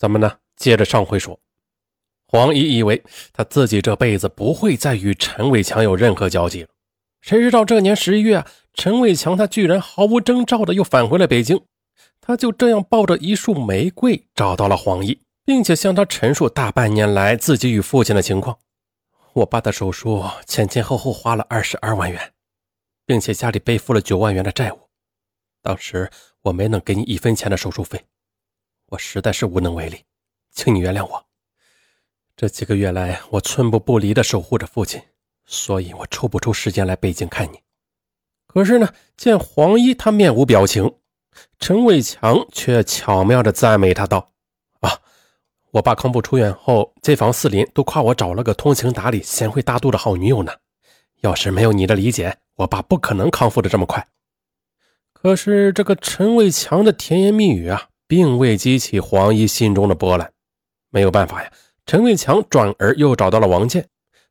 咱们呢，接着上回说，黄姨以为她自己这辈子不会再与陈伟强有任何交集了。谁知道这年十一月啊，陈伟强他居然毫无征兆的又返回了北京。他就这样抱着一束玫瑰找到了黄姨，并且向他陈述大半年来自己与父亲的情况。我爸的手术前前后后花了二十二万元，并且家里背负了九万元的债务。当时我没能给你一分钱的手术费，我实在是无能为力，请你原谅我。这几个月来，我寸步不离地守护着父亲，所以我抽不出时间来北京看你。可是呢，见黄衣他面无表情，陈伟强却巧妙地赞美他道：“啊，我爸康复出院后，街坊四邻都夸我找了个通情达理、贤惠大度的好女友呢。要是没有你的理解，我爸不可能康复的这么快。”可是这个陈伟强的甜言蜜语啊，并未激起黄衣心中的波澜。没有办法呀，陈伟强转而又找到了王建，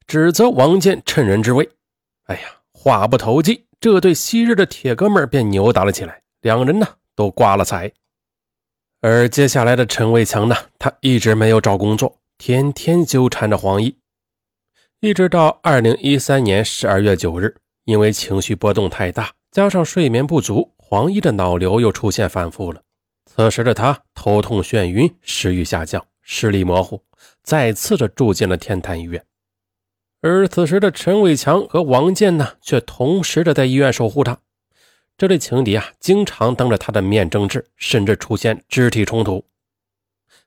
指责王建趁人之危。哎呀，话不投机，这对昔日的铁哥们便扭打了起来，两人呢都挂了彩。而接下来的陈伟强呢，他一直没有找工作，天天纠缠着黄衣，一直到二零一三年十二月九日，因为情绪波动太大，加上睡眠不足。黄衣的脑瘤又出现反复了，此时的他头痛眩晕，食欲下降，视力模糊，再次的住进了天坛医院。而此时的陈伟强和王健呢，却同时的在医院守护他。这对情敌啊，经常当着他的面争执，甚至出现肢体冲突。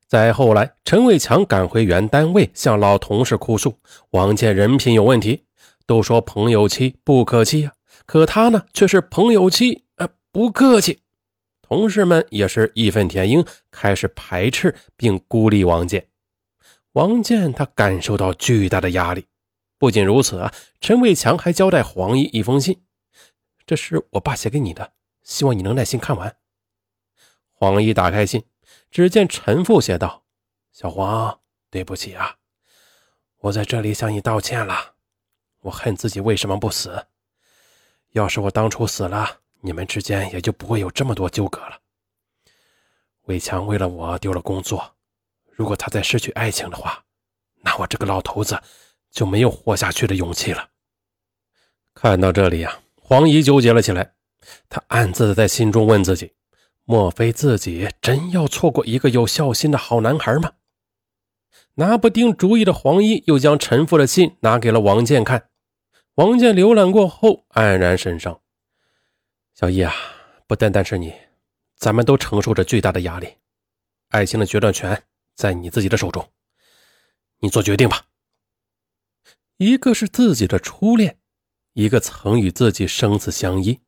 再后来，陈伟强赶回原单位，向老同事哭诉：王健人品有问题，都说朋友妻不可欺啊，可他呢，却是朋友妻啊。不客气，同事们也是义愤填膺，开始排斥并孤立王建。王建他感受到巨大的压力。不仅如此啊，陈伟强还交代黄衣一封信，这是我爸写给你的，希望你能耐心看完。黄衣打开信，只见陈父写道：“小黄，对不起啊，我在这里向你道歉了。我恨自己为什么不死，要是我当初死了。”你们之间也就不会有这么多纠葛了。伟强为了我丢了工作，如果他再失去爱情的话，那我这个老头子就没有活下去的勇气了。看到这里呀，黄姨纠结了起来，她暗自在心中问自己：莫非自己真要错过一个有孝心的好男孩吗？拿不定主意的黄姨又将陈父的信拿给了王建看。王建浏览过后，黯然神伤。小易啊，不单单是你，咱们都承受着巨大的压力。爱情的决断权在你自己的手中，你做决定吧。一个是自己的初恋，一个曾与自己生死相依。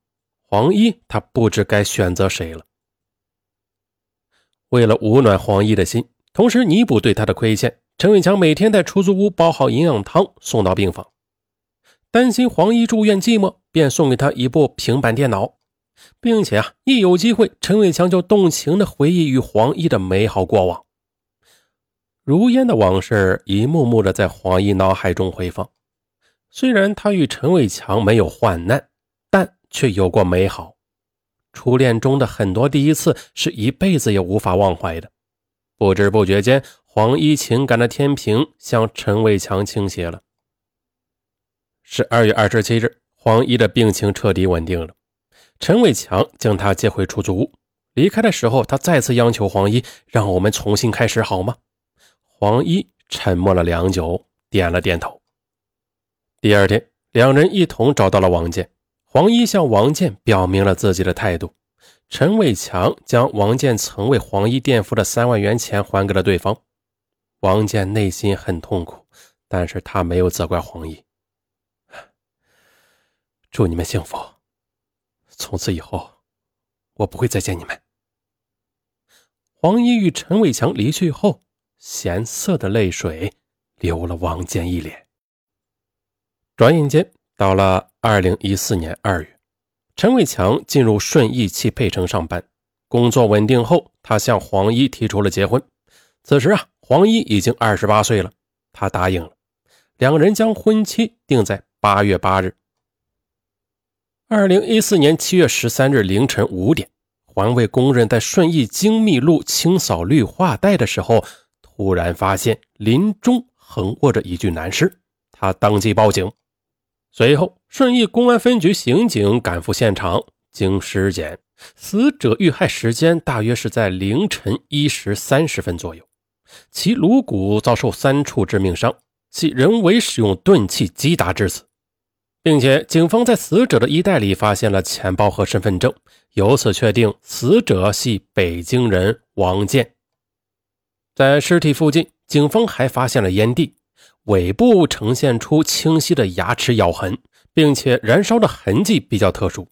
黄衣他不知该选择谁了。为了捂暖黄衣的心，同时弥补对他的亏欠，陈伟强每天在出租屋煲好营养汤送到病房。担心黄衣住院寂寞，便送给他一部平板电脑，并且啊，一有机会，陈伟强就动情的回忆与黄衣的美好过往。如烟的往事一幕幕的在黄衣脑海中回放。虽然他与陈伟强没有患难，但却有过美好。初恋中的很多第一次，是一辈子也无法忘怀的。不知不觉间，黄衣情感的天平向陈伟强倾斜了。十二月二十七日，黄衣的病情彻底稳定了。陈伟强将他接回出租屋。离开的时候，他再次央求黄衣：“让我们重新开始好吗？”黄衣沉默了良久，点了点头。第二天，两人一同找到了王建。黄衣向王建表明了自己的态度。陈伟强将王建曾为黄衣垫付的三万元钱还给了对方。王建内心很痛苦，但是他没有责怪黄衣。祝你们幸福。从此以后，我不会再见你们。黄衣与陈伟强离去后，咸涩的泪水流了王建一脸。转眼间到了二零一四年二月，陈伟强进入顺义汽配城上班，工作稳定后，他向黄衣提出了结婚。此时啊，黄衣已经二十八岁了，他答应了，两人将婚期定在八月八日。二零一四年七月十三日凌晨五点，环卫工人在顺义精密路清扫绿化带的时候，突然发现林中横卧着一具男尸，他当即报警。随后，顺义公安分局刑警赶赴现场，经尸检，死者遇害时间大约是在凌晨一时三十分左右，其颅骨遭受三处致命伤，系人为使用钝器击打致死，并且警方在死者的衣袋里发现了钱包和身份证，由此确定死者系北京人王建。在尸体附近，警方还发现了烟蒂。尾部呈现出清晰的牙齿咬痕，并且燃烧的痕迹比较特殊。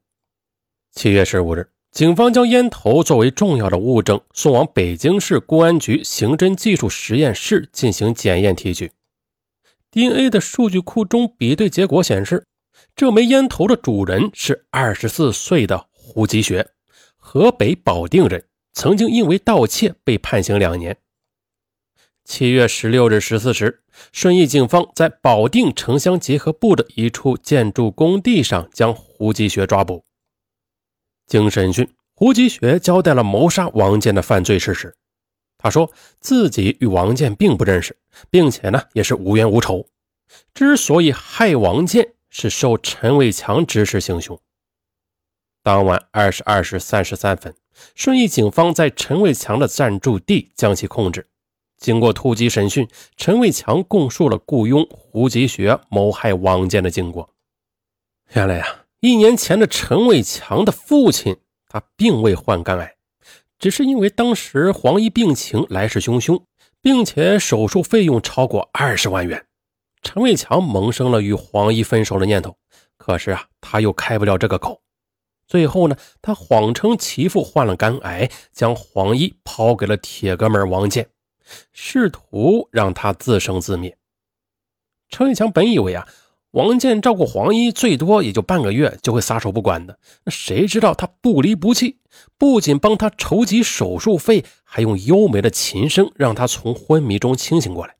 七月十五日，警方将烟头作为重要的物证送往北京市公安局刑侦技术实验室进行检验提取。DNA 的数据库中比对结果显示，这枚烟头的主人是二十四岁的胡吉学，河北保定人，曾经因为盗窃被判刑两年。七月十六日十四时，顺义警方在保定城乡结合部的一处建筑工地上将胡吉学抓捕。经审讯，胡吉学交代了谋杀王建的犯罪事实。他说自己与王建并不认识，并且呢也是无冤无仇。之所以害王建，是受陈伟强指使行凶。当晚二十二时三十三分，顺义警方在陈伟强的暂住地将其控制。经过突击审讯，陈伟强供述了雇佣胡吉学谋害王建的经过。原来呀，一年前的陈伟强的父亲，他并未患肝癌，只是因为当时黄姨病情来势汹汹，并且手术费用超过二十万元，陈伟强萌生了与黄姨分手的念头。可是啊，他又开不了这个口。最后呢，他谎称其父患了肝癌，将黄姨抛给了铁哥们王建。试图让他自生自灭。陈伟强本以为啊，王建照顾黄衣最多也就半个月就会撒手不管的，那谁知道他不离不弃，不仅帮他筹集手术费，还用优美的琴声让他从昏迷中清醒过来。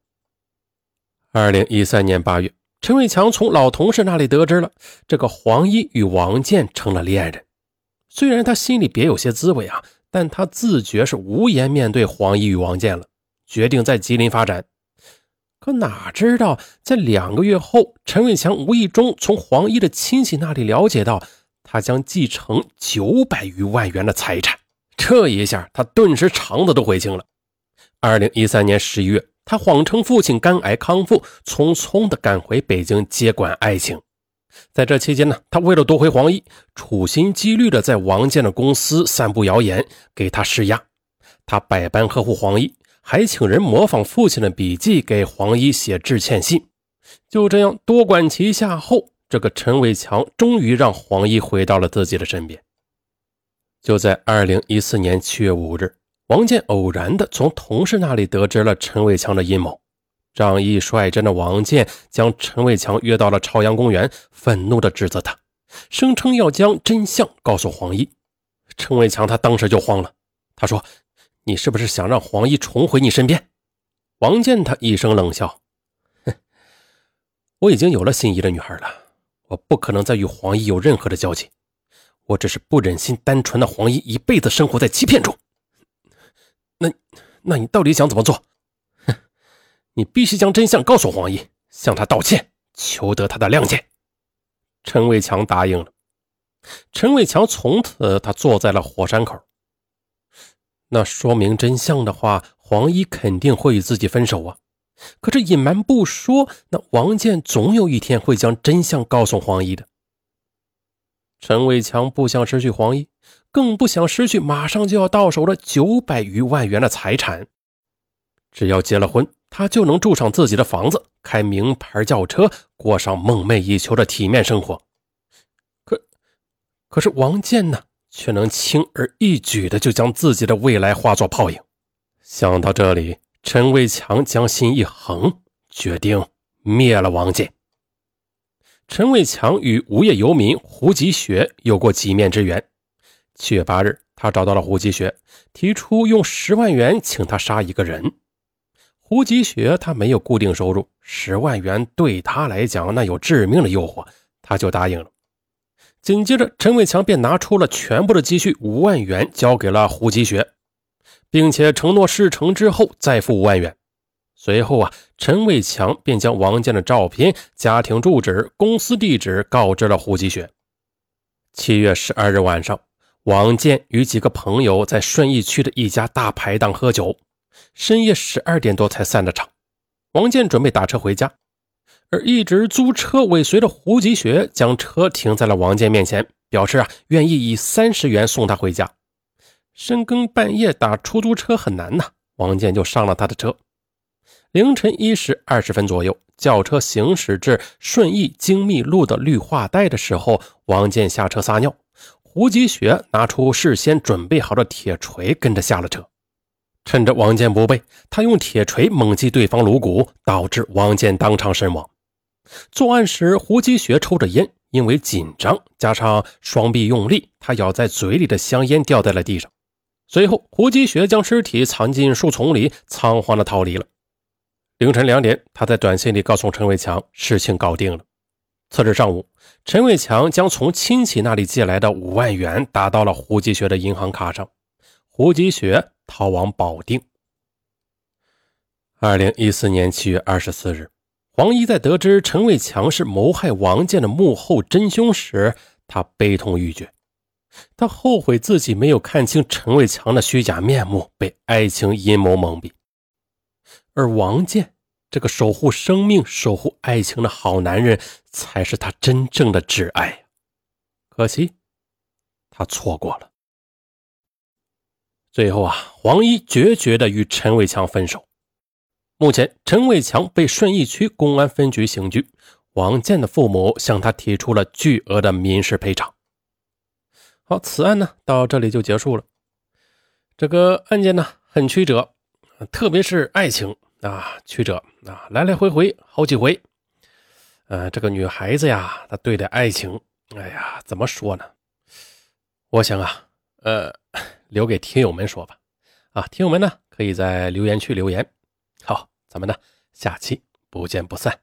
二零一三年八月，陈伟强从老同事那里得知了这个黄衣与王建成了恋人，虽然他心里别有些滋味啊，但他自觉是无颜面对黄衣与王建了。决定在吉林发展，可哪知道，在两个月后，陈伟强无意中从黄衣的亲戚那里了解到，他将继承九百余万元的财产。这一下，他顿时肠子都悔青了。二零一三年十一月，他谎称父亲肝癌康复，匆匆的赶回北京接管爱情。在这期间呢，他为了夺回黄衣，处心积虑的在王建的公司散布谣言，给他施压。他百般呵护黄衣。还请人模仿父亲的笔迹给黄衣写致歉信，就这样多管齐下后，这个陈伟强终于让黄衣回到了自己的身边。就在二零一四年七月五日，王建偶然的从同事那里得知了陈伟强的阴谋，仗义率真的王建将陈伟强约到了朝阳公园，愤怒的指责他，声称要将真相告诉黄衣。陈伟强他当时就慌了，他说。你是不是想让黄衣重回你身边？王建他一声冷笑：“哼，我已经有了心仪的女孩了，我不可能再与黄衣有任何的交集。我只是不忍心单纯的黄衣一辈子生活在欺骗中。那，你到底想怎么做？哼，你必须将真相告诉黄衣，向他道歉，求得他的谅解。”陈伟强答应了。陈伟强从此他坐在了火山口。那说明真相的话，黄衣肯定会与自己分手啊。可这隐瞒不说，那王健总有一天会将真相告诉黄衣的。陈伟强不想失去黄衣，更不想失去马上就要到手的九百余万元的财产。只要结了婚，他就能住上自己的房子，开名牌轿车，过上梦寐以求的体面生活。可，可是王建呢？却能轻而易举的就将自己的未来化作泡影。想到这里，陈伟强将心一横，决定灭了王建。陈伟强与无业游民胡吉学有过几面之缘。七月八日，他找到了胡吉学，提出用十万元请他杀一个人。胡吉学他没有固定收入，十万元对他来讲那有致命的诱惑，他就答应了。紧接着，陈伟强便拿出了全部的积蓄五万元，交给了胡吉学，并且承诺事成之后再付五万元。随后啊，陈伟强便将王建的照片、家庭住址、公司地址告知了胡吉学。七月十二日晚上，王建与几个朋友在顺义区的一家大排档喝酒，深夜十二点多才散的场。王建准备打车回家。而一直租车尾随的胡吉学将车停在了王建面前，表示啊愿意以三十元送他回家。深更半夜打出租车很难呐，王建就上了他的车。凌晨一时二十分左右，轿车行驶至顺义精密路的绿化带的时候，王建下车撒尿，胡吉学拿出事先准备好的铁锤，跟着下了车。趁着王建不备，他用铁锤猛击对方颅骨，导致王建当场身亡。作案时，胡吉学抽着烟，因为紧张加上双臂用力，他咬在嘴里的香烟掉在了地上。随后，胡吉学将尸体藏进树丛里，仓皇的逃离了。凌晨两点，他在短信里告诉陈伟强，事情搞定了。次日上午，陈伟强将从亲戚那里借来的五万元打到了胡吉学的银行卡上，胡吉学逃往保定。二零一四年七月二十四日。黄一在得知陈伟强是谋害王建的幕后真凶时，他悲痛欲绝。他后悔自己没有看清陈伟强的虚假面目，被爱情阴谋蒙蔽。而王建这个守护生命、守护爱情的好男人，才是他真正的挚爱。可惜，他错过了。最后啊，黄一决绝的与陈伟强分手。目前，陈伟强被顺义区公安分局刑拘，王建的父母向他提出了巨额的民事赔偿。好，此案呢到这里就结束了。这个案件呢很曲折，特别是爱情啊，曲折啊，来来回回好几回。呃，这个女孩子呀，她对待爱情，哎呀，怎么说呢？我想啊，呃，留给听友们说吧。啊，听友们呢可以在留言区留言。好。咱们呢，下期不见不散。